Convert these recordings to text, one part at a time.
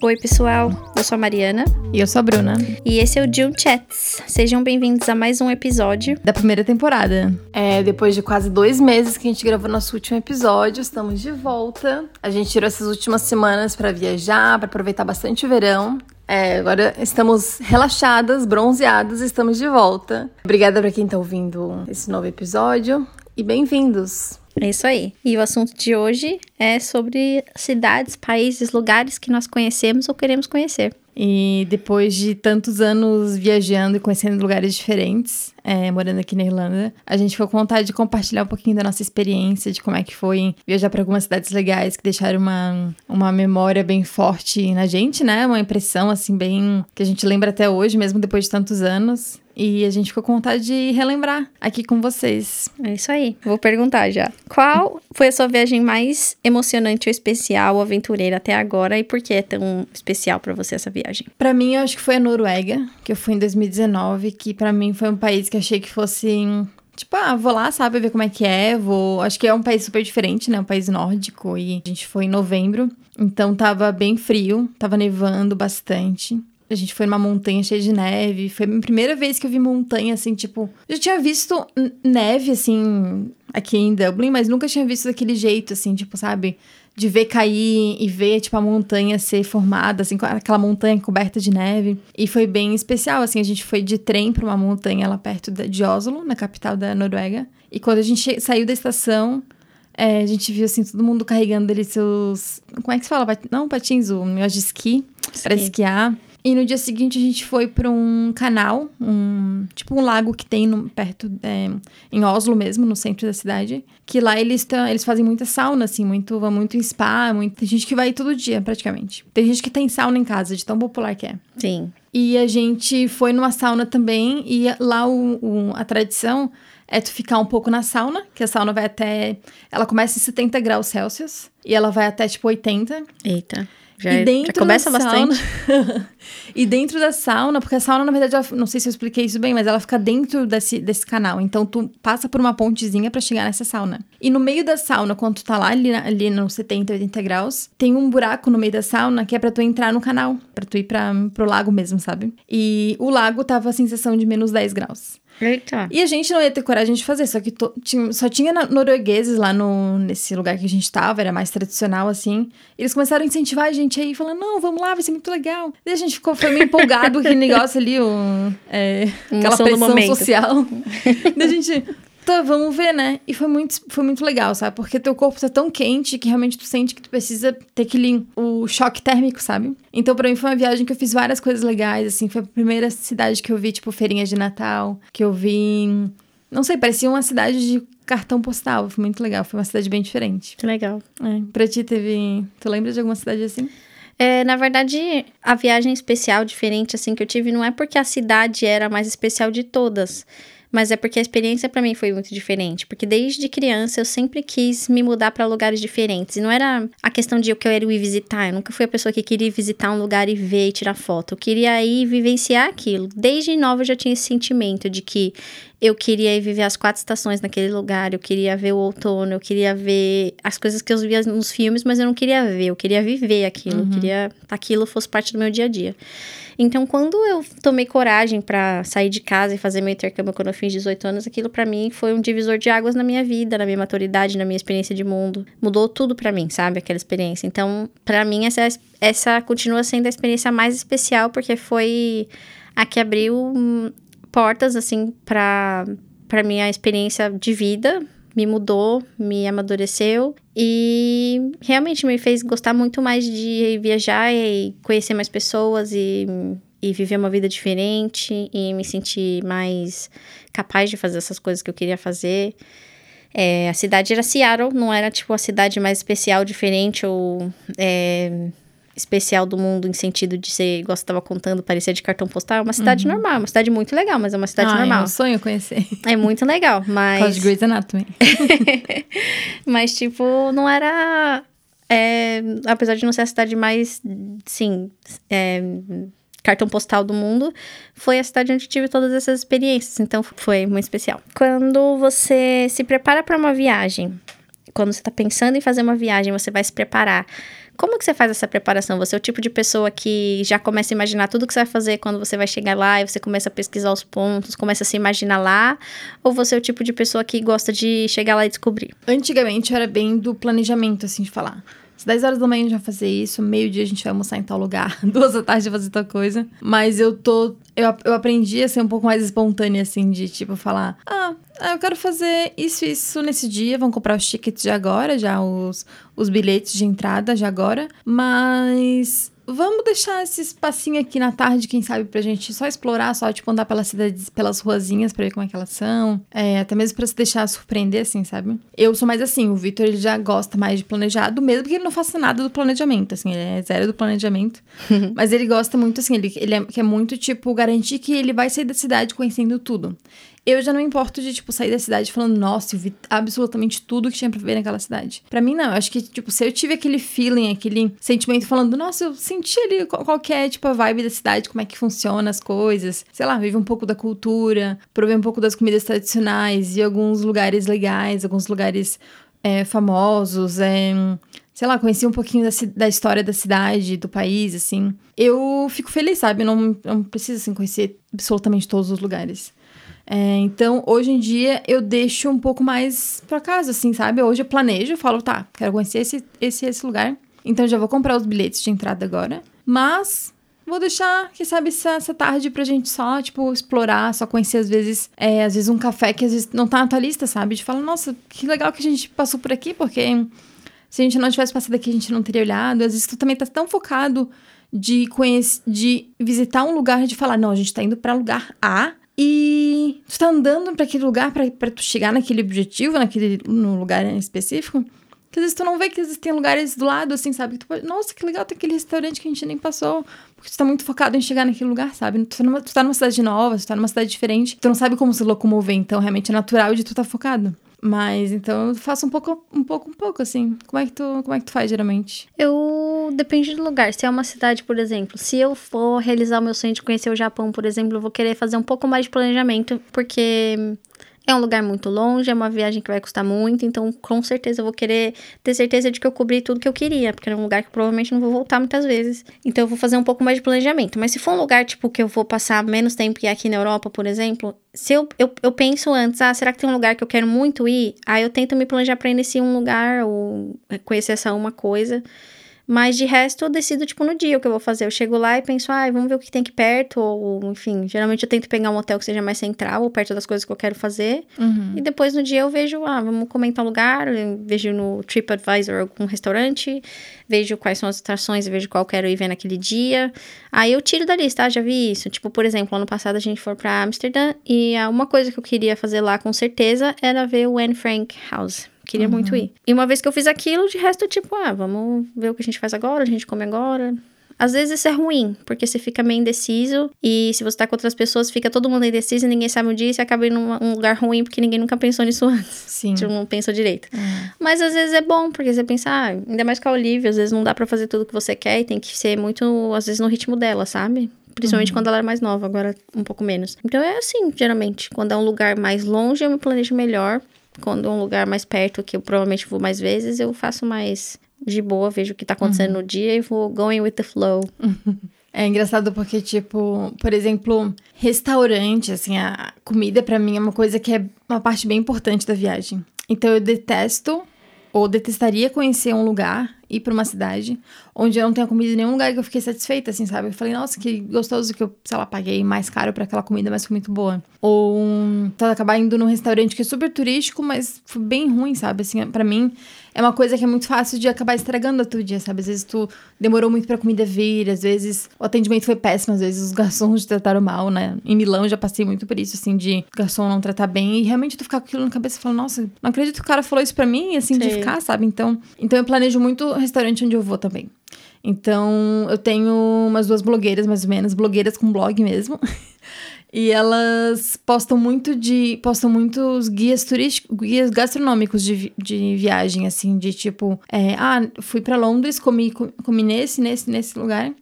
Oi, pessoal. Eu sou a Mariana. E eu sou a Bruna. E esse é o June Chats. Sejam bem-vindos a mais um episódio da primeira temporada. É, depois de quase dois meses que a gente gravou nosso último episódio, estamos de volta. A gente tirou essas últimas semanas para viajar, para aproveitar bastante o verão. É, agora estamos relaxadas, bronzeadas, estamos de volta. Obrigada para quem tá ouvindo esse novo episódio e bem-vindos. É isso aí. E o assunto de hoje é sobre cidades, países, lugares que nós conhecemos ou queremos conhecer. E depois de tantos anos viajando e conhecendo lugares diferentes, é, morando aqui na Irlanda, a gente ficou com vontade de compartilhar um pouquinho da nossa experiência, de como é que foi viajar para algumas cidades legais que deixaram uma, uma memória bem forte na gente, né? Uma impressão, assim, bem. que a gente lembra até hoje, mesmo depois de tantos anos. E a gente ficou com vontade de relembrar aqui com vocês. É isso aí. Vou perguntar já. Qual foi a sua viagem mais emocionante ou especial, ou aventureira até agora e por que é tão especial para você essa viagem? Para mim, eu acho que foi a Noruega, que eu fui em 2019, que para mim foi um país que achei que fosse Tipo, ah, vou lá, sabe, ver como é que é. Vou. Acho que é um país super diferente, né? Um país nórdico. E a gente foi em novembro. Então tava bem frio, tava nevando bastante. A gente foi numa montanha cheia de neve. Foi a minha primeira vez que eu vi montanha, assim, tipo. Eu já tinha visto neve, assim, aqui em Dublin, mas nunca tinha visto daquele jeito, assim, tipo, sabe? De ver cair e ver, tipo, a montanha ser formada, assim, aquela montanha coberta de neve. E foi bem especial, assim, a gente foi de trem pra uma montanha lá perto de Oslo, na capital da Noruega. E quando a gente saiu da estação, é, a gente viu, assim, todo mundo carregando ali seus. Como é que se fala? Não, patins, o meu de esqui, esqui. para esquiar. E no dia seguinte a gente foi para um canal, um tipo um lago que tem no, perto é, em Oslo mesmo, no centro da cidade. Que lá eles tão, eles fazem muita sauna, assim, muito, vai muito em spa, muito, tem gente que vai todo dia praticamente. Tem gente que tem sauna em casa, de tão popular que é. Sim. E a gente foi numa sauna também, e lá o, o, a tradição é tu ficar um pouco na sauna, que a sauna vai até. Ela começa em 70 graus Celsius e ela vai até tipo 80. Eita. Já, e é- dentro já começa bastante. e dentro da sauna, porque a sauna, na verdade, ela, não sei se eu expliquei isso bem, mas ela fica dentro desse, desse canal. Então, tu passa por uma pontezinha para chegar nessa sauna. E no meio da sauna, quando tu tá lá, ali, ali nos 70, 80 graus, tem um buraco no meio da sauna que é pra tu entrar no canal. para tu ir pra, pro lago mesmo, sabe? E o lago tava a sensação de menos 10 graus. Eita. E a gente não ia ter coragem de fazer, só que to, tinha, só tinha noruegueses lá no, nesse lugar que a gente tava, era mais tradicional assim. Eles começaram a incentivar a gente aí, falando: não, vamos lá, vai ser muito legal. E a gente ficou, foi meio empolgado, aquele negócio ali, um, é, aquela pressão social. e a gente, tá, vamos ver, né? E foi muito, foi muito legal, sabe? Porque teu corpo tá tão quente que realmente tu sente que tu precisa ter aquele o choque térmico, sabe? Então, pra mim, foi uma viagem que eu fiz várias coisas legais, assim. Foi a primeira cidade que eu vi, tipo, feirinha de Natal, que eu vi. Não sei, parecia uma cidade de cartão postal. Foi muito legal. Foi uma cidade bem diferente. Que legal. É. Pra ti, teve. Tu lembra de alguma cidade assim? É, na verdade, a viagem especial, diferente, assim, que eu tive, não é porque a cidade era a mais especial de todas. Mas é porque a experiência para mim foi muito diferente, porque desde criança eu sempre quis me mudar para lugares diferentes. E não era a questão de eu quero ir visitar, eu nunca fui a pessoa que queria visitar um lugar e ver e tirar foto. Eu queria ir vivenciar aquilo. Desde nova eu já tinha esse sentimento de que eu queria ir viver as quatro estações naquele lugar, eu queria ver o outono, eu queria ver as coisas que eu via nos filmes, mas eu não queria ver, eu queria viver aquilo, uhum. eu queria que aquilo fosse parte do meu dia a dia. Então, quando eu tomei coragem para sair de casa e fazer meu intercâmbio quando eu fiz 18 anos, aquilo para mim foi um divisor de águas na minha vida, na minha maturidade, na minha experiência de mundo. Mudou tudo para mim, sabe? Aquela experiência. Então, para mim, essa, essa continua sendo a experiência mais especial, porque foi a que abriu portas, assim, para para minha experiência de vida, me mudou, me amadureceu e realmente me fez gostar muito mais de viajar e conhecer mais pessoas e, e viver uma vida diferente e me sentir mais capaz de fazer essas coisas que eu queria fazer. É, a cidade era Seattle, não era tipo a cidade mais especial, diferente ou é, especial do mundo em sentido de ser, igual você estava contando, parecia de cartão postal. É uma cidade uhum. normal, uma cidade muito legal, mas é uma cidade ah, normal. É um sonho conhecer. É muito legal, mas... De Grey's Anatomy. mas, tipo, não era... É, apesar de não ser a cidade mais, sim, é, cartão postal do mundo, foi a cidade onde eu tive todas essas experiências. Então foi muito especial. Quando você se prepara para uma viagem, quando você está pensando em fazer uma viagem, você vai se preparar. Como que você faz essa preparação? Você é o tipo de pessoa que já começa a imaginar tudo que você vai fazer quando você vai chegar lá e você começa a pesquisar os pontos, começa a se imaginar lá? Ou você é o tipo de pessoa que gosta de chegar lá e descobrir? Antigamente era bem do planejamento, assim, de falar. Às 10 horas da manhã a gente vai fazer isso, meio-dia a gente vai almoçar em tal lugar, duas da tarde fazer tal coisa. Mas eu tô. Eu, eu aprendi a ser um pouco mais espontânea, assim, de tipo falar: ah, eu quero fazer isso e isso nesse dia. Vão comprar os tickets de agora, já os, os bilhetes de entrada de agora. Mas Vamos deixar esse espacinho aqui na tarde, quem sabe, pra gente só explorar, só, tipo, andar pelas cidades, pelas ruazinhas pra ver como é que elas são. É, até mesmo pra se deixar surpreender, assim, sabe? Eu sou mais assim, o Victor, ele já gosta mais de planejado, mesmo que ele não faça nada do planejamento, assim, ele é zero do planejamento. mas ele gosta muito, assim, ele, ele é, quer muito, tipo, garantir que ele vai sair da cidade conhecendo tudo. Eu já não importo de, tipo, sair da cidade falando, nossa, eu vi absolutamente tudo que tinha pra ver naquela cidade. Para mim, não. Eu acho que, tipo, se eu tive aquele feeling, aquele sentimento falando, nossa, eu senti ali qualquer, é, tipo, a vibe da cidade, como é que funciona as coisas. Sei lá, vive um pouco da cultura, provei um pouco das comidas tradicionais e alguns lugares legais, alguns lugares é, famosos, é, sei lá, conheci um pouquinho da, da, história da cidade, do país, assim. Eu fico feliz, sabe? Não, não preciso, assim, conhecer absolutamente todos os lugares. É, então, hoje em dia, eu deixo um pouco mais pra casa, assim, sabe? Hoje eu planejo, falo, tá, quero conhecer esse, esse, esse lugar. Então, já vou comprar os bilhetes de entrada agora. Mas, vou deixar, quem sabe, essa, essa tarde pra gente só, tipo, explorar, só conhecer, às vezes, é, às vezes um café que às vezes não tá na tua lista, sabe? De falar, nossa, que legal que a gente passou por aqui, porque se a gente não tivesse passado aqui, a gente não teria olhado. Às vezes tu também tá tão focado de conhecer, de visitar um lugar, de falar, não, a gente tá indo para lugar A, e tu tá andando para aquele lugar para tu chegar naquele objetivo, naquele no lugar específico. Que às vezes tu não vê que existem lugares do lado, assim, sabe? Pode, Nossa, que legal, tem aquele restaurante que a gente nem passou. Porque tu tá muito focado em chegar naquele lugar, sabe? Tu tá numa, tu tá numa cidade nova, tu tá numa cidade diferente. Tu não sabe como se locomover, então realmente é natural de tu tá focado. Mas então eu faço um pouco, um pouco, um pouco, assim. Como é que tu, como é que tu faz geralmente? Eu depende do lugar. Se é uma cidade, por exemplo, se eu for realizar o meu sonho de conhecer o Japão, por exemplo, eu vou querer fazer um pouco mais de planejamento, porque é um lugar muito longe, é uma viagem que vai custar muito, então com certeza eu vou querer ter certeza de que eu cobri tudo que eu queria, porque é um lugar que provavelmente não vou voltar muitas vezes. Então eu vou fazer um pouco mais de planejamento. Mas se for um lugar, tipo, que eu vou passar menos tempo que aqui na Europa, por exemplo, se eu, eu, eu penso antes, ah, será que tem um lugar que eu quero muito ir? Aí eu tento me planejar pra ir nesse um lugar ou conhecer essa uma coisa. Mas de resto, eu decido, tipo, no dia o que eu vou fazer. Eu chego lá e penso, ah, vamos ver o que tem aqui perto, ou enfim. Geralmente eu tento pegar um hotel que seja mais central, ou perto das coisas que eu quero fazer. Uhum. E depois no dia eu vejo, ah, vamos comentar lugar, vejo no TripAdvisor algum restaurante, vejo quais são as atrações, vejo qual quero ir ver naquele dia. Aí eu tiro da lista, ah, já vi isso. Tipo, por exemplo, ano passado a gente foi pra Amsterdã e uma coisa que eu queria fazer lá com certeza era ver o Anne Frank House Queria uhum. muito ir. E uma vez que eu fiz aquilo, de resto, tipo, ah, vamos ver o que a gente faz agora, a gente come agora. Às vezes isso é ruim, porque você fica meio indeciso e se você tá com outras pessoas, fica todo mundo indeciso e ninguém sabe o dia e você acaba indo num lugar ruim porque ninguém nunca pensou nisso antes. Sim. Tipo, não pensou direito. Uhum. Mas às vezes é bom, porque você pensa, ah, ainda mais com a Olivia, às vezes não dá para fazer tudo que você quer e tem que ser muito, às vezes, no ritmo dela, sabe? Principalmente uhum. quando ela era mais nova, agora um pouco menos. Então é assim, geralmente. Quando é um lugar mais longe, eu me planejo melhor. Quando um lugar mais perto, que eu provavelmente vou mais vezes, eu faço mais de boa, vejo o que tá acontecendo uhum. no dia e vou going with the flow. É engraçado porque, tipo, por exemplo, restaurante, assim, a comida para mim é uma coisa que é uma parte bem importante da viagem. Então eu detesto ou detestaria conhecer um lugar, ir para uma cidade onde eu não tenha comido em nenhum lugar que eu fiquei satisfeita, assim, sabe? Eu falei, nossa, que gostoso que eu, sei lá, paguei mais caro para aquela comida, mas foi muito boa. Ou um, acabar indo num restaurante que é super turístico, mas foi bem ruim, sabe? Assim, para mim é uma coisa que é muito fácil de acabar estragando o teu dia, sabe? Às vezes tu demorou muito pra comida vir, às vezes o atendimento foi péssimo, às vezes os garçons te trataram mal, né? Em Milão eu já passei muito por isso, assim, de garçom não tratar bem e realmente tu ficar com aquilo na cabeça e falar, nossa, não acredito que o cara falou isso pra mim, assim, Sim. de ficar, sabe? Então, então eu planejo muito restaurante onde eu vou também. Então, eu tenho umas duas blogueiras, mais ou menos, blogueiras com blog mesmo. E elas postam muito de. postam muitos guias turísticos, guias gastronômicos de, de viagem, assim, de tipo, é, ah, fui para Londres, comi, comi nesse, nesse, nesse lugar.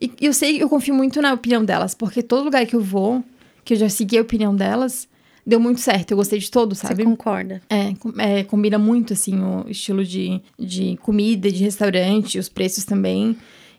E e eu sei, eu confio muito na opinião delas, porque todo lugar que eu vou, que eu já segui a opinião delas, deu muito certo. Eu gostei de todo, sabe? Você concorda? É, é, combina muito, assim, o estilo de, de comida, de restaurante, os preços também.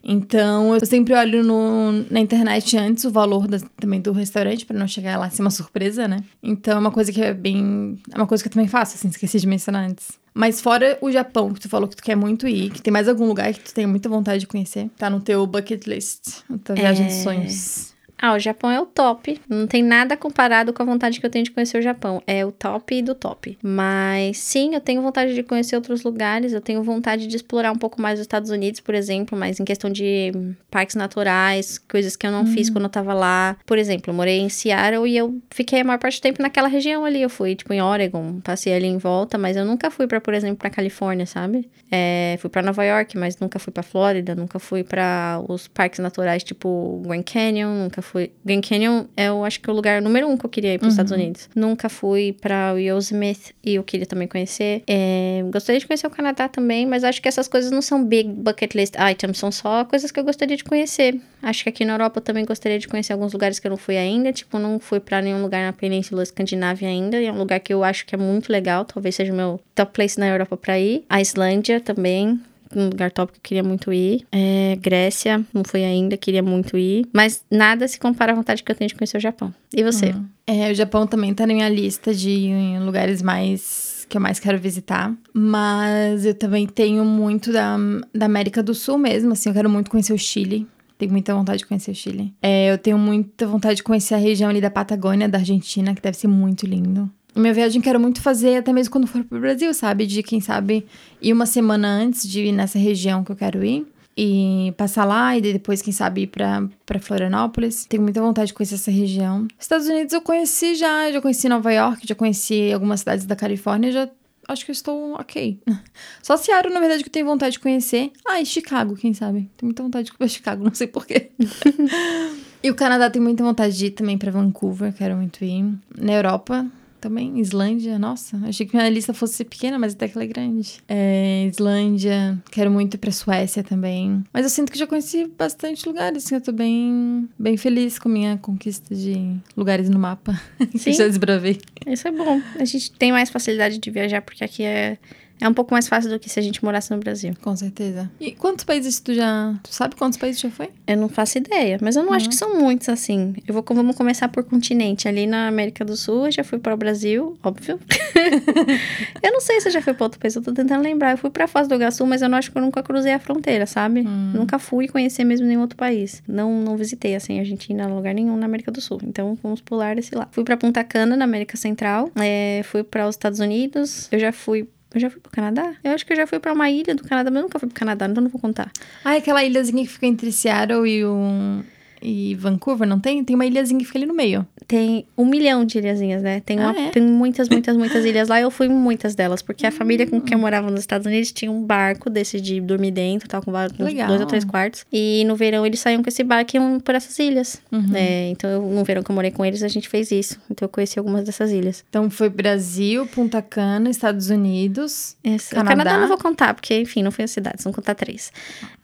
Então, eu sempre olho no, na internet antes o valor da- também do restaurante, pra não chegar lá ser uma surpresa, né? Então, é uma coisa que é bem... É uma coisa que eu também faço, assim, esqueci de mencionar antes. Mas fora o Japão, que tu falou que tu quer muito ir, que tem mais algum lugar que tu tem muita vontade de conhecer, tá no teu bucket list, na tua viagem dos É. sonhos. Ah, o Japão é o top. Não tem nada comparado com a vontade que eu tenho de conhecer o Japão. É o top do top. Mas sim, eu tenho vontade de conhecer outros lugares. Eu tenho vontade de explorar um pouco mais os Estados Unidos, por exemplo, mas em questão de hum, parques naturais, coisas que eu não fiz quando eu tava lá. Por exemplo, eu morei em Seattle e eu fiquei a maior parte do tempo naquela região ali. Eu fui, tipo, em Oregon, passei ali em volta, mas eu nunca fui pra, por exemplo, pra Califórnia, sabe? É, fui pra Nova York, mas nunca fui pra Flórida, nunca fui pra os parques naturais, tipo Grand Canyon, nunca fui. Grand Canyon é, eu acho que é o lugar número um que eu queria ir pros Estados Unidos. Nunca fui pra Yosemite e eu queria também conhecer. É, gostaria de conhecer o Canadá também, mas acho que essas coisas não são big bucket list items, são só coisas que eu gostaria de conhecer. Acho que aqui na Europa eu também gostaria de conhecer alguns lugares que eu não fui ainda, tipo, não fui pra nenhum lugar na Península Escandinávia ainda, e é um lugar que eu acho que é muito legal, talvez seja o meu top place na Europa pra ir. A Islândia também, um lugar top que eu queria muito ir. É, Grécia, não fui ainda, queria muito ir. Mas nada se compara à vontade que eu tenho de conhecer o Japão. E você? É, o Japão também tá na minha lista de lugares mais que eu mais quero visitar. Mas eu também tenho muito da, da América do Sul mesmo, assim, eu quero muito conhecer o Chile. Tenho muita vontade de conhecer o Chile. É, eu tenho muita vontade de conhecer a região ali da Patagônia, da Argentina, que deve ser muito lindo. Minha viagem quero muito fazer, até mesmo quando for pro Brasil, sabe? De, quem sabe, ir uma semana antes de ir nessa região que eu quero ir. E passar lá e depois, quem sabe, ir pra, pra Florianópolis. Tenho muita vontade de conhecer essa região. Estados Unidos eu conheci já, já conheci Nova York, já conheci algumas cidades da Califórnia, já acho que eu estou ok. Só Seattle, na verdade, que eu tenho vontade de conhecer. Ah, e Chicago, quem sabe? Tenho muita vontade de conhecer Chicago, não sei porquê. e o Canadá tem muita vontade de ir também pra Vancouver, quero muito ir. Na Europa também, Islândia, nossa, achei que minha lista fosse pequena, mas até que ela é grande. É, Islândia, quero muito ir pra Suécia também. Mas eu sinto que já conheci bastante lugares, assim, eu tô bem, bem feliz com a minha conquista de lugares no mapa. que Sim. já desbravei. Isso é bom. A gente tem mais facilidade de viajar porque aqui é, é um pouco mais fácil do que se a gente morasse no Brasil. Com certeza. E quantos países tu já. Tu sabe quantos países já foi? Eu não faço ideia, mas eu não acho que são muitos assim. Eu vou vamos começar por continente. Ali na América do Sul, eu já fui para o Brasil, óbvio. eu não sei se eu já fui para outro país, eu tô tentando lembrar. Eu fui para Foz do Iguaçu, mas eu não acho que eu nunca cruzei a fronteira, sabe? Nunca fui conhecer mesmo nenhum outro país. Não, não visitei assim Argentina, lugar nenhum na América do Sul. Então vamos pular esse lá. Fui para Punta Cana, na América Central. É, fui para os Estados Unidos. Eu já fui eu já fui pro Canadá? Eu acho que eu já fui pra uma ilha do Canadá, mas eu nunca fui pro Canadá, então não vou contar. Ah, é aquela ilhazinha que fica entre Seattle e o. E Vancouver, não tem? Tem uma ilhazinha que fica ali no meio. Tem um milhão de ilhazinhas, né? Tem, uma, Ah, é? tem muitas, muitas, muitas ilhas lá. Eu fui em muitas delas, porque a família com quem eu morava nos Estados Unidos tinha um barco desse de dormir dentro, tal, com vários- dois ou três quartos. E no verão eles saíam com esse barco e iam por essas ilhas. É, então, eu- no verão que eu morei com eles, a gente fez isso. Então, eu conheci algumas dessas ilhas. Então foi Brasil, Punta Cana, Estados Unidos. Essa- Canadá. O Canadá eu não vou contar, porque, enfim, não fui as cidades, vamos contar três.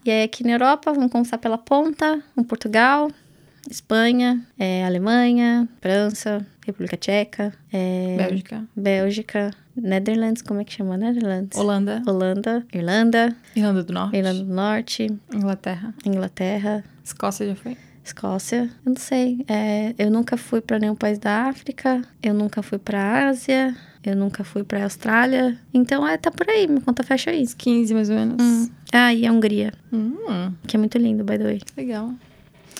E aí, aqui na Europa, vamos começar pela ponta, um Portugal, Espanha, é, Alemanha, França, República Tcheca, é, Bélgica. Bélgica, Netherlands, como é que chama? Netherlands? Holanda. Holanda, Irlanda, Irlanda do Norte. Irlanda do Norte, Inglaterra. Inglaterra, Escócia já foi? Escócia. Eu não sei. é, eu nunca fui pra nenhum país da África. Eu nunca fui pra Ásia. Eu nunca fui pra Austrália. Então, é, tá por aí. Minha conta fecha aí. 15 mais ou menos. Ah, e a Hungria, Hum, que é muito lindo, by the way. legal.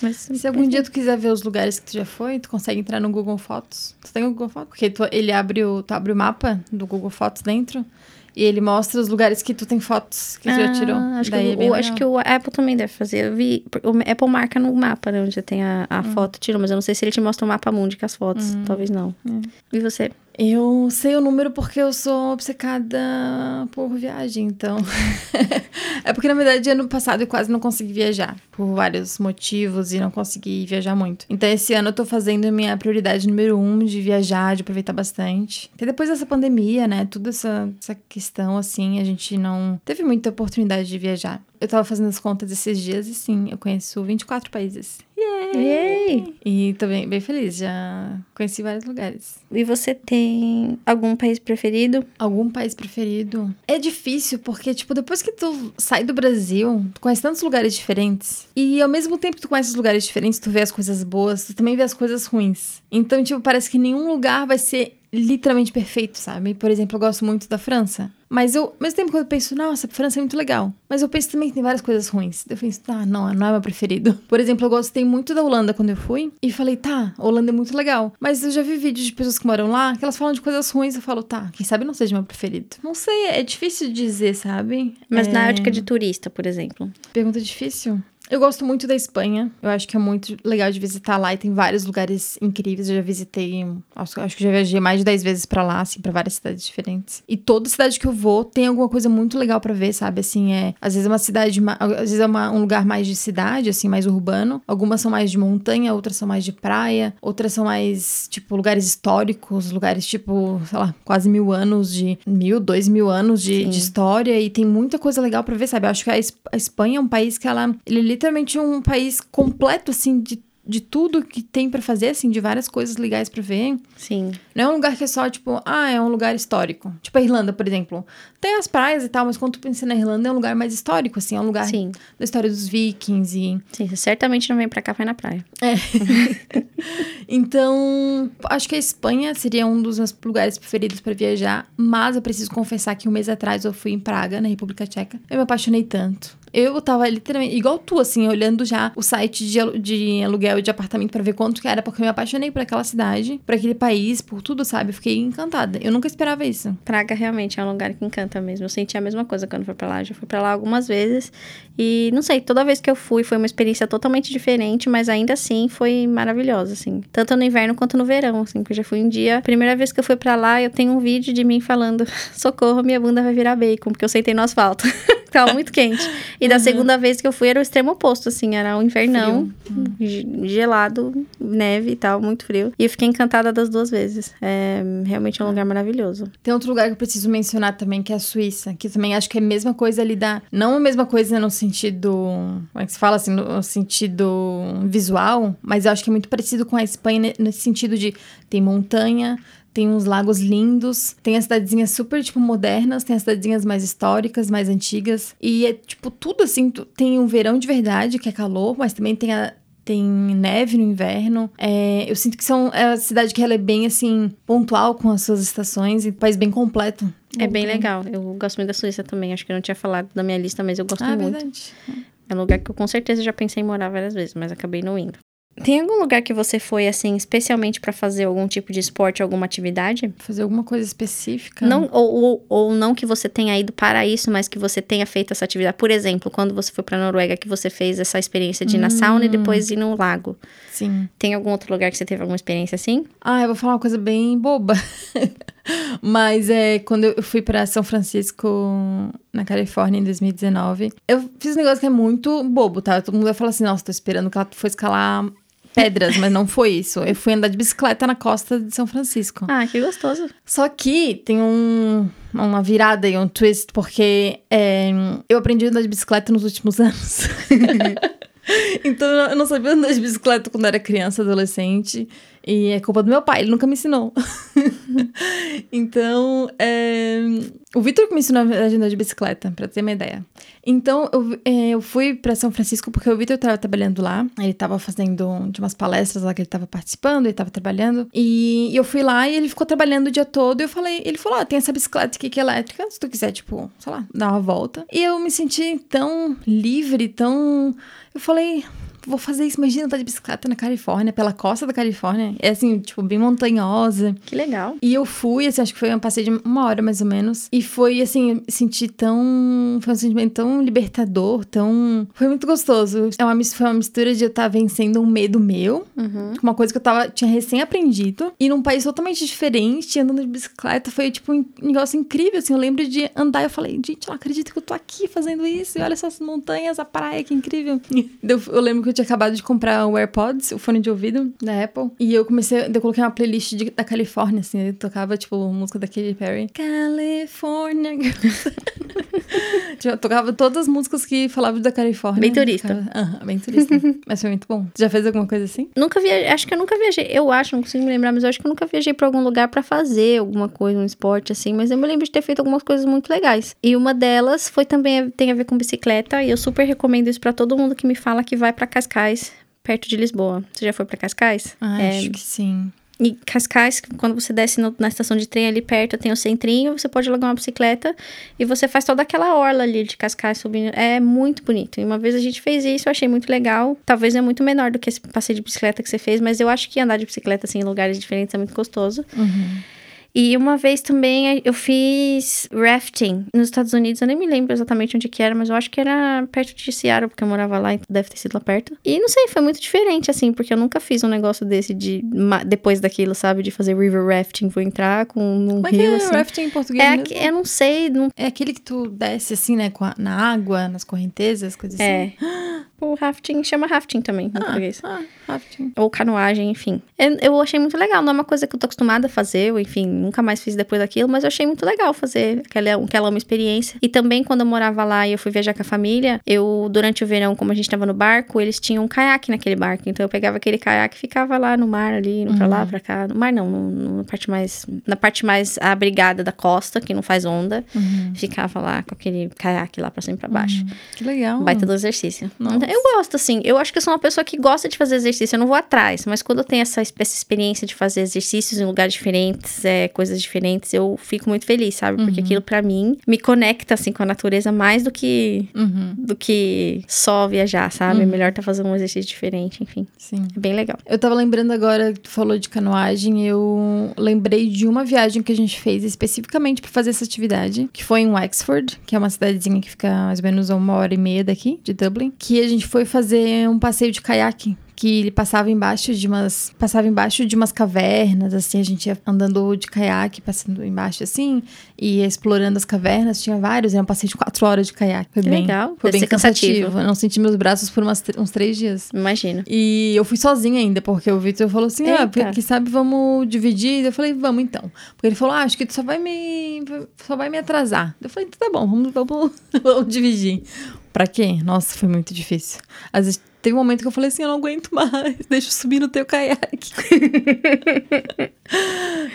Mas, Se algum dia tu quiser ver os lugares que tu já foi, tu consegue entrar no Google Fotos. Tu tem o Google Fotos? Porque tu, ele abre o, tu abre o mapa do Google Fotos dentro e ele mostra os lugares que tu tem fotos que tu já tirou. Ah, Acho, Daí que, é o, acho que o Apple também deve fazer. Eu vi. O Apple marca no mapa, né? Onde tem a, a Hum. foto, tirou, mas eu não sei se ele te mostra o mapa mundi com as fotos. Talvez não. Hum. E você? Eu sei o número porque eu sou obcecada por viagem, então. é porque, na verdade, ano passado eu quase não consegui viajar, por vários motivos, e não consegui viajar muito. Então, esse ano eu tô fazendo minha prioridade número um de viajar, de aproveitar bastante. Porque depois dessa pandemia, né, toda essa, essa questão, assim, a gente não teve muita oportunidade de viajar. Eu tava fazendo as contas esses dias e sim, eu conheço 24 países. Yay! Yay! E tô bem, bem feliz, já conheci vários lugares. E você tem algum país preferido? Algum país preferido? É difícil, porque, tipo, depois que tu sai do Brasil, tu conhece tantos lugares diferentes. E ao mesmo tempo que tu conhece os lugares diferentes, tu vê as coisas boas, tu também vê as coisas ruins. Então, tipo, parece que nenhum lugar vai ser literalmente perfeito, sabe? Por exemplo, eu gosto muito da França. Mas eu, ao mesmo tempo que eu penso, nossa, a França é muito legal. Mas eu penso também que tem várias coisas ruins. Eu penso, tá, não, não é meu preferido. Por exemplo, eu gostei muito da Holanda quando eu fui. E falei, tá, a Holanda é muito legal. Mas eu já vi vídeos de pessoas que moram lá, que elas falam de coisas ruins. Eu falo, tá, quem sabe não seja meu preferido. Não sei, é difícil dizer, sabe? Mas é... na ótica de turista, por exemplo. Pergunta difícil? Eu gosto muito da Espanha. Eu acho que é muito legal de visitar lá e tem vários lugares incríveis. Eu já visitei, acho, acho que já viajei mais de 10 vezes para lá, assim, para várias cidades diferentes. E toda cidade que eu vou tem alguma coisa muito legal para ver, sabe? Assim, é, às vezes é uma cidade, às vezes é uma, um lugar mais de cidade, assim, mais urbano. Algumas são mais de montanha, outras são mais de praia, outras são mais, tipo, lugares históricos, lugares, tipo, sei lá, quase mil anos de, mil, dois mil anos de, de história e tem muita coisa legal para ver, sabe? Eu acho que a, a Espanha é um país que ela, ele literalmente um país completo, assim, de de tudo que tem para fazer, assim, de várias coisas legais para ver. Sim. Não é um lugar que é só, tipo, ah, é um lugar histórico. Tipo a Irlanda, por exemplo. Tem as praias e tal, mas quando tu pensa na Irlanda, é um lugar mais histórico, assim, é um lugar Sim. da história dos vikings e... Sim, você certamente não vem pra cá, vai na praia. É. então, acho que a Espanha seria um dos meus lugares preferidos para viajar, mas eu preciso confessar que um mês atrás eu fui em Praga, na República Tcheca. Eu me apaixonei tanto. Eu tava literalmente, igual tu, assim, olhando já o site de, de aluguel de apartamento pra ver quanto que era, porque eu me apaixonei por aquela cidade, por aquele país, por tudo, sabe? Eu fiquei encantada. Eu nunca esperava isso. Praga realmente é um lugar que encanta mesmo. Eu senti a mesma coisa quando fui pra lá. Já fui pra lá algumas vezes. E não sei, toda vez que eu fui foi uma experiência totalmente diferente, mas ainda assim foi maravilhosa, assim. Tanto no inverno quanto no verão, assim. Porque eu já fui um dia. Primeira vez que eu fui pra lá, eu tenho um vídeo de mim falando: socorro, minha bunda vai virar bacon, porque eu sentei no asfalto. Tava muito quente. E da segunda vez que eu fui era o extremo oposto, assim, era o invernão, ge- gelado, neve e tal, muito frio. E eu fiquei encantada das duas vezes. É realmente um lugar maravilhoso. Tem outro lugar que eu preciso mencionar também, que é a Suíça, que também acho que é a mesma coisa ali da. Não a mesma coisa no sentido. Como é que se fala assim? No sentido visual, mas eu acho que é muito parecido com a Espanha ne- nesse sentido de tem montanha. Tem uns lagos lindos, tem as cidadezinhas super, tipo, modernas, tem as cidadezinhas mais históricas, mais antigas. E é, tipo, tudo assim, tem um verão de verdade, que é calor, mas também tem a, tem neve no inverno. É, eu sinto que são, é a cidade que ela é bem, assim, pontual com as suas estações e um país bem completo. É bem legal. Eu gosto muito da Suíça também. Acho que eu não tinha falado da minha lista, mas eu gosto Ah, é muito. verdade. É um lugar que eu com certeza já pensei em morar várias vezes, mas acabei não indo. Tem algum lugar que você foi, assim, especialmente pra fazer algum tipo de esporte, alguma atividade? Fazer alguma coisa específica. Não, ou, ou, ou não que você tenha ido para isso, mas que você tenha feito essa atividade. Por exemplo, quando você foi pra Noruega, que você fez essa experiência de ir na sauna e depois ir no lago. Sim. Tem algum outro lugar que você teve alguma experiência assim? Ah, eu vou falar uma coisa bem boba. Mas é quando eu fui pra São Francisco, na Califórnia, em 2019, eu fiz um negócio que é muito bobo, tá? Todo mundo vai falar assim: nossa, tô esperando que ela for escalar pedras, mas não foi isso. Eu fui andar de bicicleta na costa de São Francisco. Ah, que gostoso. Só que tem um, uma virada e um twist, porque é, eu aprendi a andar de bicicleta nos últimos anos. então eu não sabia andar de bicicleta quando era criança, adolescente. E é culpa do meu pai, ele nunca me ensinou. então, é, o Vitor que me ensinou a andar de bicicleta, pra ter uma ideia. Então, eu, é, eu fui pra São Francisco porque o Vitor tava trabalhando lá. Ele tava fazendo de umas palestras lá que ele tava participando, ele tava trabalhando. E eu fui lá e ele ficou trabalhando o dia todo. E eu falei, ele falou: ah, tem essa bicicleta aqui que é elétrica, se tu quiser, tipo, sei lá, dar uma volta. E eu me senti tão livre, tão. Eu falei, vou fazer isso. Imagina andar de bicicleta na Califórnia, pela costa da Califórnia. É assim, tipo, bem montanhosa. Que legal. E eu fui, assim, acho que foi um passeio de uma hora mais ou menos. E foi, assim, senti tão. Foi um sentimento tão libertador, tão. Foi muito gostoso. É uma, foi uma mistura de eu estar vencendo um medo meu, Uhum. uma coisa que eu tava, tinha recém aprendido, e num país totalmente diferente, andando de bicicleta. Foi, tipo, um negócio incrível, assim. Eu lembro de andar e eu falei, gente, eu não acredito que eu tô aqui fazendo isso. E olha essas montanhas, a praia, que incrível. eu, eu lembro que eu tinha acabado de comprar o AirPods, o fone de ouvido da Apple. E eu comecei, eu coloquei uma playlist de- da Califórnia, assim. Eu tocava, tipo, música da Katy Perry. California. eu tocava todas as músicas que falavam da Califórnia. Bem turista. Aham, bem turista. Mas foi muito bom. Você já fez alguma coisa assim? Nunca viajei, acho que eu nunca viajei. Eu acho, não consigo me lembrar, mas eu acho que eu nunca viajei pra algum lugar pra fazer alguma coisa, um esporte assim. Mas eu me lembro de ter feito algumas coisas muito legais. E uma delas foi também tem a ver com bicicleta. E eu super recomendo isso pra todo mundo que me fala que vai pra Cascais, perto de Lisboa. Você já foi pra Cascais? Ah, É, acho que sim. E Cascais, quando você desce no- na estação de trem ali perto, tem o centrinho, você pode alugar uma bicicleta e você faz toda aquela orla ali de Cascais subindo. É muito bonito. E uma vez a gente fez isso, eu achei muito legal. Talvez é muito menor do que esse passeio de bicicleta que você fez, mas eu acho que andar de bicicleta assim em lugares diferentes é muito gostoso. E uma vez também eu fiz rafting nos Estados Unidos. Eu nem me lembro exatamente onde que era, mas eu acho que era perto de Seattle, porque eu morava lá, então deve ter sido lá perto. E não sei, foi muito diferente, assim, porque eu nunca fiz um negócio desse de depois daquilo, sabe? De fazer river rafting. Vou entrar com um Como é que rio, é assim. rafting em português É, mesmo? eu não sei, não É aquele que tu desce assim, né? a- na água, nas correntezas, coisas assim. é. O rafting chama rafting também, em português. Ah, rafting. Ou canoagem, enfim. Eu, eu achei muito legal. Não é uma coisa que eu tô acostumada a fazer, ou enfim, nunca mais fiz depois daquilo, mas eu achei muito legal fazer aquela, aquela uma experiência. E também, quando eu morava lá e eu fui viajar com a família, eu, durante o verão, como a gente tava no barco, eles tinham um caiaque naquele barco. Então eu pegava aquele caiaque e ficava lá no mar ali, indo pra lá, pra cá. No mar não, no- na parte mais. Na parte mais abrigada da costa, que não faz onda. Ficava lá com aquele caiaque lá pra cima e pra baixo. Que legal. Baita do exercício. Nossa. Eu gosto, assim. Eu acho que eu sou uma pessoa que gosta de fazer exercício. Eu não vou atrás. Mas quando eu tenho essa, essa experiência de fazer exercícios em lugares diferentes, é, coisas diferentes, eu fico muito feliz, sabe? Porque aquilo, pra mim, me conecta, assim, com a natureza mais do que, Uhum, do que só viajar, sabe? É melhor tá fazendo um exercício diferente, enfim. sim. É bem legal. Eu tava lembrando agora tu falou de canoagem, eu lembrei de uma viagem que a gente fez especificamente pra fazer essa atividade, que foi em Wexford, que é uma cidadezinha que fica mais ou menos uma hora e meia daqui, de Dublin, que a gente foi fazer um passeio de caiaque. Que ele passava embaixo de umas. Passava embaixo de umas cavernas, assim, a gente ia andando de caiaque, passando embaixo assim, e ia explorando as cavernas, tinha vários, era um passeio de quatro horas de caiaque. Foi Que bem, legal. Foi Deve bem cansativo. cansativo. Eu não senti meus braços por umas uns três dias. Imagino. E eu fui sozinha ainda, porque o Victor falou assim: ah, Eita. que sabe, vamos dividir. Eu falei, vamos então. Porque ele falou: ah, acho que tu só vai me. só vai me atrasar. Eu falei, então tá bom, vamos, vamos, vamos dividir. Pra quê? Nossa, foi muito difícil. Às vezes teve um momento que eu falei assim: eu não aguento mais, deixa eu subir no teu caiaque.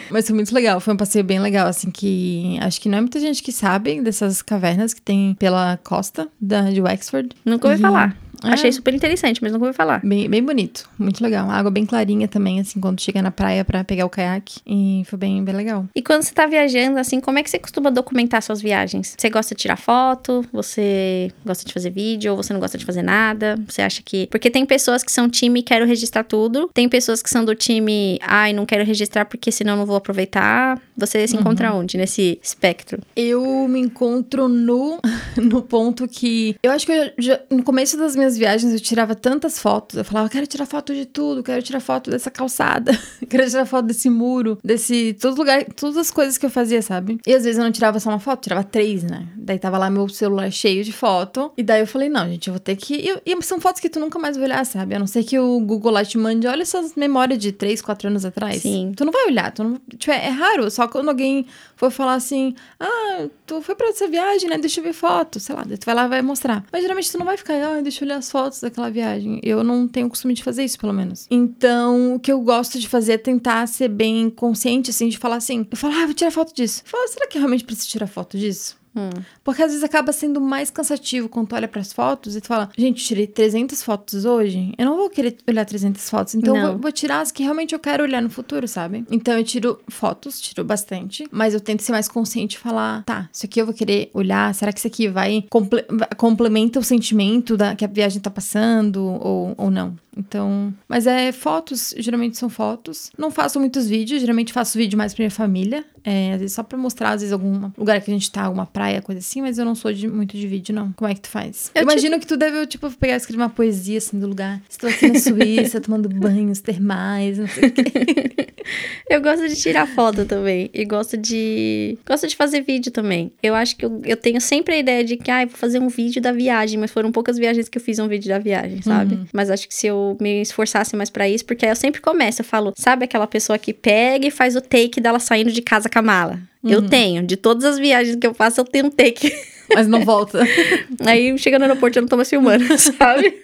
Mas foi muito legal, foi um passeio bem legal, assim, que acho que não é muita gente que sabe dessas cavernas que tem pela costa da, de Wexford. Nunca ouvi E- falar. É. Achei super interessante, mas nunca ouvi falar. Bem, bem bonito, muito legal. A água bem clarinha também, assim, quando chega na praia pra pegar o caiaque. E foi bem, bem legal. E quando você tá viajando, assim, como é que você costuma documentar suas viagens? Você gosta de tirar foto? Você gosta de fazer vídeo? Ou você não gosta de fazer nada? Você acha que. Porque tem pessoas que são time quero registrar tudo. Tem pessoas que são do time, ai, não quero registrar porque senão não vou aproveitar. Você se encontra onde nesse espectro? Eu me encontro no, no ponto que. Eu acho que eu já- no começo das minhas viagens eu tirava tantas fotos. Eu falava, quero tirar foto de tudo, quero tirar foto dessa calçada, quero tirar foto desse muro, desse. Todos lugar, todas as coisas que eu fazia, sabe? E às vezes eu não tirava só uma foto, tirava três, né? Daí tava lá meu celular cheio de foto. E daí eu falei, não, gente, eu vou ter que. E, e são fotos que tu nunca mais vai olhar, sabe? A não ser que o Google lá te mande, olha essas memórias de três, quatro anos atrás. Sim. Tu não vai olhar, tu não. Tipo, é, é raro, só quando alguém for falar assim, ah, tu foi pra essa viagem, né? Deixa eu ver foto, sei lá, daí tu vai lá e vai mostrar. Mas geralmente tu não vai ficar, ah, deixa eu olhar as fotos daquela viagem. Eu não tenho o costume de fazer isso, pelo menos. Então, o que eu gosto de fazer é tentar ser bem consciente, assim, de falar assim, eu falo, ah, vou tirar foto disso. Eu falo, será que realmente preciso tirar foto disso? Hum. Porque às vezes acaba sendo mais cansativo quando tu olha pras fotos e tu fala, gente, tirei 300 fotos hoje, eu não vou querer olhar 300 fotos, então eu vou, vou tirar as que realmente eu quero olhar no futuro, sabe? Então eu tiro fotos, tiro bastante, mas eu tento ser mais consciente e falar, tá, isso aqui eu vou querer olhar, será que isso aqui vai, comple complementa o sentimento da, que a viagem tá passando ou, ou não? Então, mas é fotos, geralmente são fotos. Não faço muitos vídeos, geralmente faço vídeo mais pra minha família. É, às vezes só pra mostrar, às vezes, algum lugar que a gente tá, alguma praia, coisa assim, mas eu não sou de- muito de vídeo, não. Como é que tu faz? Eu Imagino que tu deve, tipo, pegar e escrever uma poesia assim do lugar. Estou aqui na Suíça, tomando banhos termais, não sei o quê. Eu gosto de tirar foto também. E gosto de. Gosto de fazer vídeo também. Eu acho que eu, eu tenho sempre a ideia de que, ah, eu vou fazer um vídeo da viagem, mas foram poucas viagens que eu fiz um vídeo da viagem, sabe? Mas acho que se eu me esforçasse mais pra isso, porque aí eu sempre começo, eu falo, sabe aquela pessoa que pega e faz o take dela saindo de casa com a mala? Eu tenho. De todas as viagens que eu faço, eu tenho um take. Mas não volta. Aí chega no aeroporto eu não tô mais filmando, sabe?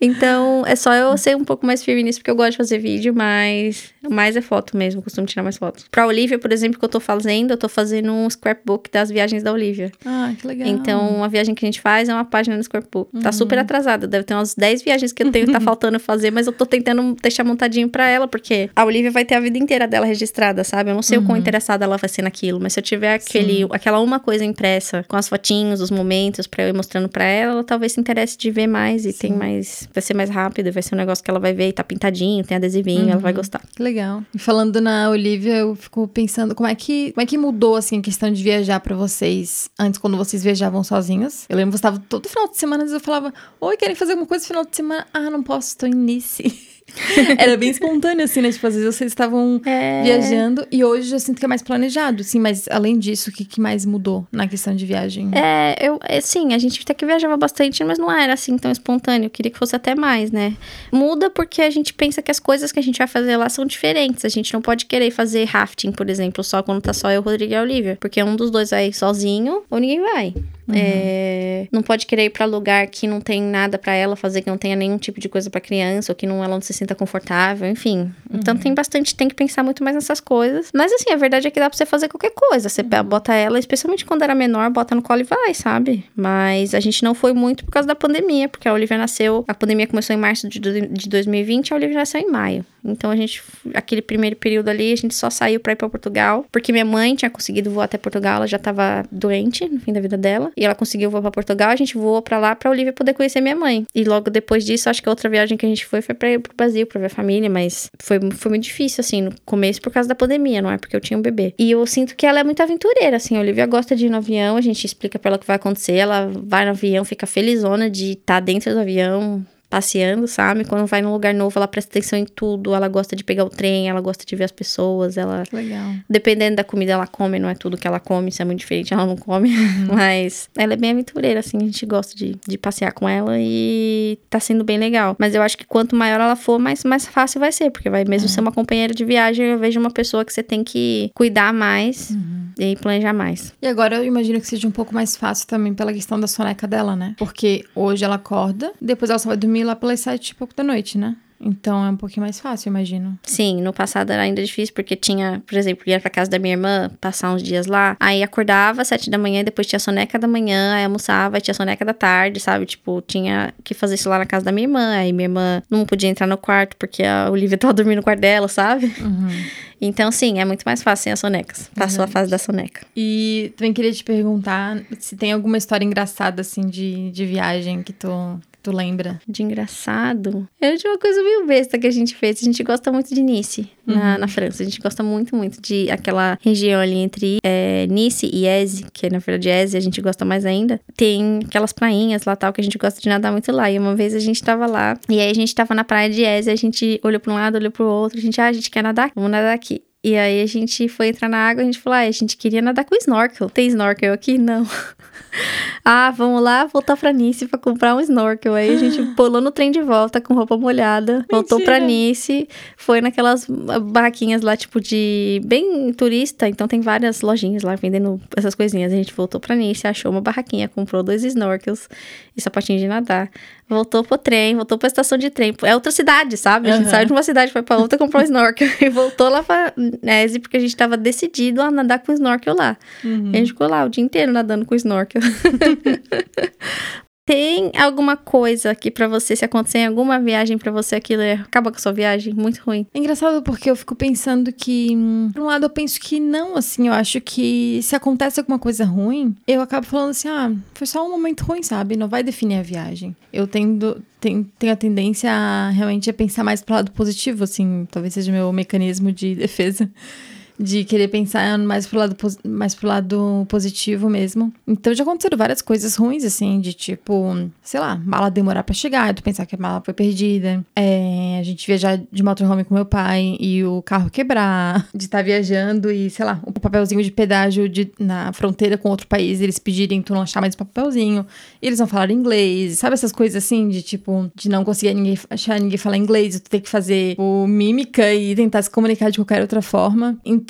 então é só eu ser um pouco mais firme nisso, porque eu gosto de fazer vídeo, mas mais é foto mesmo, eu costumo tirar mais fotos. Pra Olivia, por exemplo, que eu tô fazendo, eu tô fazendo um scrapbook das viagens da Olivia. Ah, que legal. Então, a viagem que a gente faz é uma página no scrapbook. Tá super atrasada, deve ter umas 10 viagens que eu tenho que tá faltando fazer, mas eu tô tentando deixar montadinho pra ela, porque a Olivia vai ter a vida inteira dela registrada, sabe? Eu não sei o quão interessada ela vai ser naquilo, mas se eu tiver aquele, aquela uma coisa impressa com as fotinhos, os momentos pra eu ir mostrando pra ela, ela talvez se interesse de ver mais e tem mais, vai ser mais rápido, vai ser um negócio que ela vai ver e tá pintadinho, tem adesivinho, ela vai gostar. Que legal. E falando na Olivia, eu fico pensando como é que, como é que mudou assim a questão de viajar pra vocês antes quando vocês viajavam sozinhas. Eu lembro que você estava todo final de semana, às vezes eu falava: "Oi, querem fazer alguma coisa no final de semana?" "Ah, não posso, tô em Nice." Era bem espontâneo assim, né? Tipo, às vezes vocês estavam É. viajando e hoje eu sinto que é mais planejado, sim, mas além disso, o que, que mais mudou na questão de viagem? É, eu, é, sim, a gente até que viajava bastante, mas não era assim tão espontâneo. Eu queria que fosse até mais, né? Muda porque a gente pensa que as coisas que a gente vai fazer lá são diferentes. A gente não pode querer fazer rafting, por exemplo, só quando tá só eu, Rodrigo e a Olivia. Porque um dos dois vai sozinho ou ninguém vai. É, não pode querer ir pra lugar que não tem nada pra ela fazer, que não tenha nenhum tipo de coisa pra criança, ou que não, ela não se sinta confortável, enfim. Então tem bastante, tem que pensar muito mais nessas coisas. Mas assim, a verdade é que dá pra você fazer qualquer coisa. Você pe- bota ela, especialmente quando era menor, bota no colo e vai, sabe? Mas a gente não foi muito por causa da pandemia, porque a Olivia nasceu. A pandemia começou em março de, de 2020, a Olivia nasceu em maio. Então a gente, aquele primeiro período ali, a gente só saiu pra ir pra Portugal, porque minha mãe tinha conseguido voar até Portugal, ela já tava doente no fim da vida dela, e ela conseguiu voar pra Portugal, a gente voou pra lá pra Olivia poder conhecer minha mãe. E logo depois disso, acho que a outra viagem que a gente foi foi ir pro Brasil, pra ver a família, mas foi, foi muito difícil, assim, no começo por causa da pandemia, não é porque eu tinha um bebê. E eu sinto que ela é muito aventureira, assim, a Olivia gosta de ir no avião, a gente explica pra ela o que vai acontecer, ela vai no avião, fica felizona de estar dentro do avião, passeando, sabe? Quando vai num lugar novo, ela presta atenção em tudo, ela gosta de pegar o trem, ela gosta de ver as pessoas, ela legal. Dependendo da comida ela come, não é tudo que ela come, isso é muito diferente, ela não come. Mas ela é bem aventureira, assim, a gente gosta de, de passear com ela e tá sendo bem legal. Mas eu acho que quanto maior ela for, mais, mais fácil vai ser, porque vai mesmo ser uma companheira de viagem, eu vejo uma pessoa que você tem que cuidar mais e planejar mais. E agora eu imagino que seja um pouco mais fácil também pela questão da soneca dela, né? Porque hoje ela acorda, depois ela só vai dormir lá pelas sete e pouco da noite, né? Então é um pouquinho mais fácil, imagino. Sim, no passado era ainda difícil, porque tinha, por exemplo, ia pra casa da minha irmã, passar uns dias lá, aí acordava às sete da manhã, depois tinha soneca da manhã, aí almoçava, aí tinha soneca da tarde, sabe? Tipo, tinha que fazer isso lá na casa da minha irmã, aí minha irmã não podia entrar no quarto, porque a Olivia tava dormindo no quarto dela, sabe? Então, sim, é muito mais fácil sem as sonecas. Passou a fase da soneca. E também queria te perguntar se tem alguma história engraçada, assim, de, de viagem que tu, tu lembra. De engraçado. É de uma coisa meio besta que a gente fez. A gente gosta muito de Nice, na, na França. A gente gosta muito, muito de aquela região ali entre é, Nice e Eze, que na verdade Eze a gente gosta mais ainda. Tem aquelas prainhas lá tal que a gente gosta de nadar muito lá. E uma vez a gente tava lá, e aí a gente tava na praia de Eze, a gente olhou pra um lado, olhou pro outro, a gente, ah, a gente quer nadar? Vamos nadar aqui. E aí a gente foi entrar na água, a gente falou, ah, a gente queria nadar com snorkel. Tem snorkel aqui? Não. ah, vamos lá voltar pra Nice pra comprar um snorkel. Aí a gente pulou no trem de volta com roupa molhada, voltou pra Mentira. Nice, foi naquelas barraquinhas lá, tipo de bem turista, então tem várias lojinhas lá vendendo essas coisinhas. A gente voltou pra Nice, achou uma barraquinha, comprou dois snorkels e sapatinho de nadar. Voltou pro trem, voltou pra estação de trem. É outra cidade, sabe? A gente Aham. saiu de uma cidade, foi pra outra, comprou um snorkel e voltou lá pra, maionese porque a gente tava decidido a nadar com snorkel lá. Uhum. A gente ficou lá o dia inteiro nadando com snorkel. Tem alguma coisa que pra você, se acontecer em alguma viagem pra você, aquilo é- acaba com a sua viagem? Muito ruim. É engraçado porque eu fico pensando que, hum, por um lado, eu penso que não, assim, eu acho que se acontece alguma coisa ruim, eu acabo falando assim, ah, foi só um momento ruim, sabe? Não vai definir a viagem. Eu tendo, ten- tenho a tendência a realmente a pensar mais pro lado positivo, assim, talvez seja meu mecanismo de defesa. De querer pensar mais pro, lado, mais pro lado positivo mesmo. Então já aconteceram várias coisas ruins, assim, de tipo, sei lá, mala demorar pra chegar, tu pensar que a mala foi perdida. É, a gente viajar de motorhome com meu pai e o carro quebrar. De estar viajando e, sei lá, o papelzinho de pedágio de, na fronteira com outro país, eles pedirem tu não achar mais o papelzinho. E eles não falaram inglês. Sabe essas coisas assim, de tipo, de não conseguir ninguém, achar ninguém falar inglês, tu ter que fazer o mímica e tentar se comunicar de qualquer outra forma. Então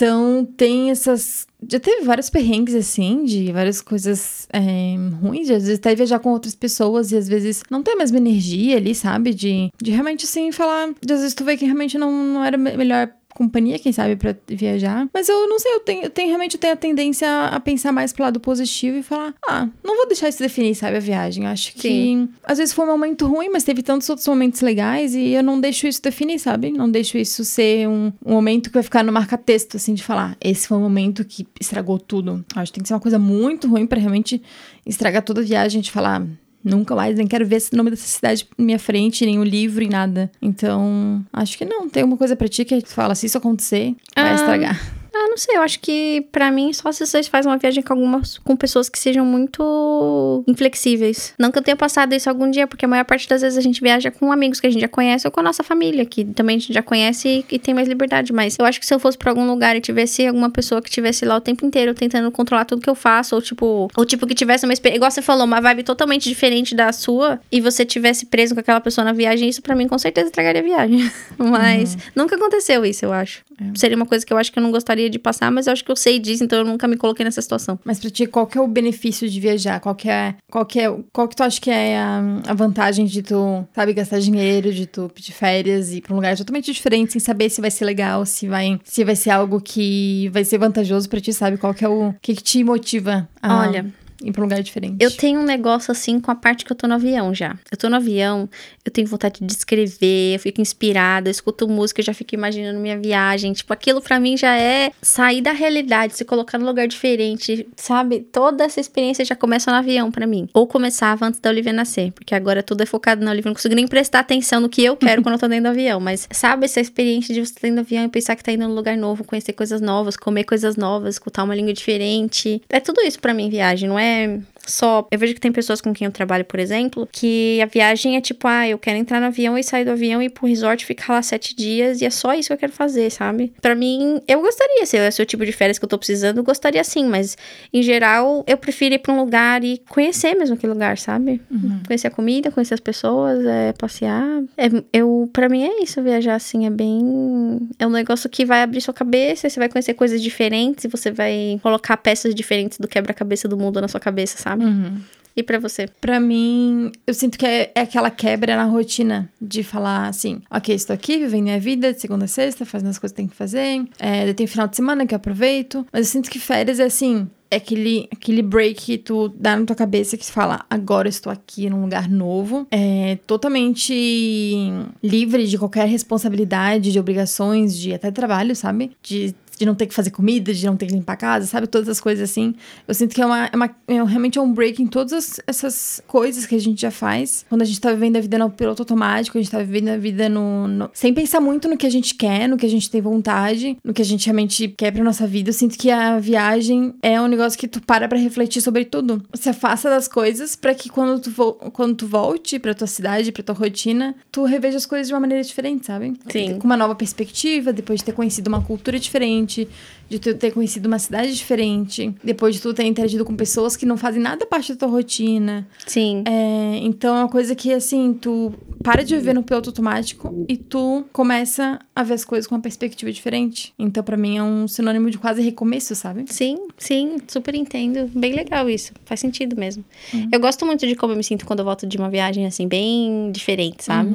tem essas. Já teve vários perrengues, assim, de várias coisas é, ruins, às vezes até viajar com outras pessoas e às vezes não ter a mesma energia ali, sabe? De, de realmente, assim, falar. De às vezes tu vê que realmente não, não era melhor companhia, quem sabe, pra viajar. Mas eu não sei, eu tenho, eu tenho realmente tenho a tendência a pensar mais pro lado positivo e falar, ah, não vou deixar isso definir, sabe, a viagem. Acho que Sim. às vezes foi um momento ruim, mas teve tantos outros momentos legais e eu não deixo isso definir, sabe? Não deixo isso ser um, um momento que vai ficar no marca-texto, assim, de falar, esse foi um momento que estragou tudo. Acho que tem que ser uma coisa muito ruim pra realmente estragar toda a viagem, de falar, Nunca mais, nem quero ver esse nome dessa cidade na minha frente, nem o livro, nem nada. Então, acho que não. Tem uma coisa pra ti que tu fala, se isso acontecer, vai Ah, estragar. Ah, não sei, eu acho que pra mim só se vocês fazem uma viagem com algumas com pessoas que sejam muito inflexíveis. Não que eu tenha passado isso algum dia, porque a maior parte das vezes a gente viaja com amigos que a gente já conhece ou com a nossa família, que também a gente já conhece e, e tem mais liberdade. Mas eu acho que se eu fosse pra algum lugar e tivesse alguma pessoa que tivesse lá o tempo inteiro tentando controlar tudo que eu faço, ou tipo, ou tipo que tivesse uma experiência, igual você falou, uma vibe totalmente diferente da sua, e você tivesse preso com aquela pessoa na viagem, isso pra mim com certeza estragaria a viagem. Mas nunca aconteceu isso, eu acho. Seria uma coisa que eu acho que eu não gostaria de passar, mas eu acho que eu sei disso, então eu nunca me coloquei nessa situação. Mas pra ti, qual que é o benefício de viajar? Qual que é, qual que, é, qual que tu acha que é a, a vantagem de tu, sabe, gastar dinheiro, de tu pedir férias e ir pra um lugar totalmente diferente, sem saber se vai ser legal, se vai, se vai ser algo que vai ser vantajoso pra ti, sabe? Qual que é o que, que te motiva a Olha, ir pra um lugar diferente? Eu tenho um negócio assim com a parte que eu tô no avião já. Eu tô no avião, eu tenho vontade de escrever, eu fico inspirada, eu escuto música, eu já fico imaginando minha viagem. Tipo, aquilo pra mim já é sair da realidade, se colocar num lugar diferente, sabe? Toda essa experiência já começa no avião pra mim. Ou começava antes da Olivia nascer, porque agora tudo é focado na Olivia. Eu não consigo nem prestar atenção no que eu quero quando eu tô dentro do avião. Mas sabe essa experiência de você estar dentro do avião e pensar que tá indo num lugar novo, conhecer coisas novas, comer coisas novas, escutar uma língua diferente. É tudo isso pra mim, viagem, não é and só. Eu vejo que tem pessoas com quem eu trabalho, por exemplo, que a viagem é tipo, ah, eu quero entrar no avião e sair do avião e ir pro resort ficar lá sete dias e é só isso que eu quero fazer, sabe? Pra mim, eu gostaria, se esse é o tipo de férias que eu tô precisando, eu gostaria sim, mas em geral, eu prefiro ir pra um lugar e conhecer mesmo aquele lugar, sabe? Conhecer a comida, conhecer as pessoas, é, passear. É, eu, pra mim é isso, viajar assim, é bem. É um negócio que vai abrir sua cabeça, você vai conhecer coisas diferentes, e você vai colocar peças diferentes do quebra-cabeça do mundo na sua cabeça, sabe? Uhum. E pra você? Pra mim, eu sinto que é, é aquela quebra na rotina de falar assim: ok, estou aqui, vivendo minha vida de segunda a sexta, fazendo as coisas que tem que fazer. É, tem final de semana que eu aproveito. Mas eu sinto que férias é assim. É aquele, aquele break que tu dá na tua cabeça que fala, agora eu estou aqui num lugar novo. É totalmente livre de qualquer responsabilidade, de obrigações, de até trabalho, sabe? De de não ter que fazer comida, de não ter que limpar a casa, sabe? Todas as coisas assim. Eu sinto que é, uma, é, uma, é realmente é um break em todas as- essas coisas que a gente já faz. Quando a gente tá vivendo a vida no piloto automático, a gente tá vivendo a vida no, no- Sem pensar muito no que a gente quer, no que a gente tem vontade, no que a gente realmente quer pra nossa vida. Eu sinto que a viagem é um negócio que tu para pra refletir sobre tudo. Se afasta das coisas pra que quando tu, vo- quando tu volte pra tua cidade, pra tua rotina, tu reveja as coisas de uma maneira diferente, sabe? Sim. com uma nova perspectiva, depois de ter conhecido uma cultura diferente, gente de tu ter conhecido uma cidade diferente, depois de tu ter interagido com pessoas que não fazem nada parte da tua rotina. Sim. É, então é uma coisa que, assim, tu para de viver no piloto automático e tu começa a ver as coisas com uma perspectiva diferente. Então, pra mim, é um sinônimo de quase recomeço, sabe? Sim, sim, super entendo. Bem legal isso. Faz sentido mesmo. Eu gosto muito de como eu me sinto quando eu volto de uma viagem, assim, bem diferente, sabe?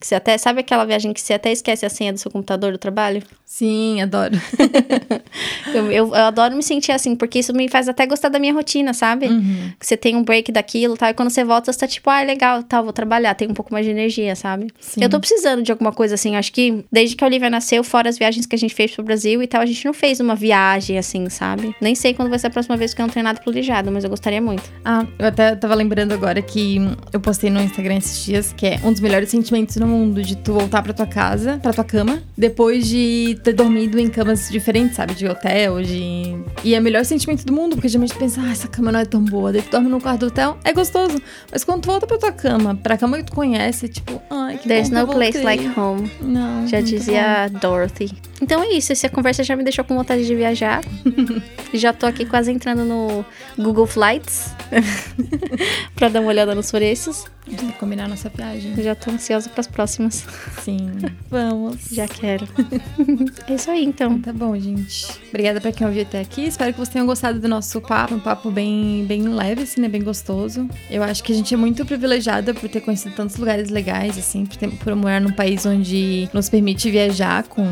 Que você até. Sabe aquela viagem que você até esquece a senha do seu computador do trabalho? Sim, adoro. eu, eu, eu, adoro me sentir assim, porque isso me faz até gostar da minha rotina, sabe? Uhum. Que você tem um break daquilo, tal, e quando você volta, você tá tipo, ah, legal, tal, vou trabalhar, tem um pouco mais de energia, sabe? Sim. Eu tô precisando de alguma coisa assim, acho que desde que a Olivia nasceu, fora as viagens que a gente fez pro Brasil e tal, a gente não fez uma viagem assim, sabe? Nem sei quando vai ser a próxima vez que eu não tenho nada planejado, mas eu gostaria muito. Ah, eu até tava lembrando agora que eu postei no Instagram esses dias que é um dos melhores sentimentos no mundo de tu voltar pra tua casa, pra tua cama, depois de ter dormido em camas diferentes, sabe? De hotel, de. E é o melhor sentimento do mundo, porque geralmente tu pensa, ah, essa cama não é tão boa. Daí tu dorme no quarto do hotel, é gostoso. Mas quando tu volta pra tua cama, pra cama que tu conhece, é tipo, ai, que There's bom no que place like home. Não. Já dizia Dorothy. Então é isso, essa conversa já me deixou com vontade de viajar. já tô aqui quase entrando no Google Flights pra dar uma olhada nos preços. que combinar nossa viagem. Já tô ansiosa pras próximas. Sim. Vamos. Já quero. é isso aí, então. Tá bom, gente. Obrigada pra quem ouviu até aqui. Espero que vocês tenham gostado do nosso papo. Um papo bem, bem leve, assim, né? Bem gostoso. Eu acho que a gente é muito privilegiada por ter conhecido tantos lugares legais, assim, por, ter, por morar num país onde nos permite viajar com.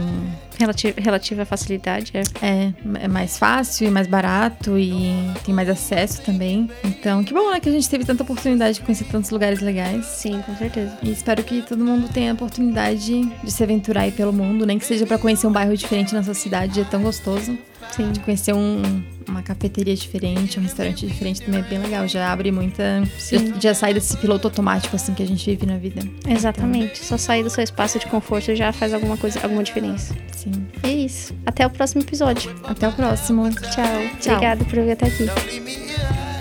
Relati- relativa facilidade, é. É, é mais fácil e mais barato e tem mais acesso também. Então, que bom, né? Que a gente teve tanta oportunidade de conhecer tantos lugares legais. Sim, com certeza. E espero que todo mundo tenha a oportunidade de se aventurar aí pelo mundo, nem que seja pra conhecer um bairro diferente na sua cidade, é tão gostoso. Sim. De conhecer um- uma cafeteria diferente, um restaurante diferente também é bem legal. Já abre muita. Já, Sim. já sai desse piloto automático assim que a gente vive na vida. Exatamente. Só sair do seu espaço de conforto já faz alguma coisa, alguma diferença. Sim. E é isso. Até o próximo episódio. Até o próximo. Tchau. Tchau. Obrigada por vir até aqui.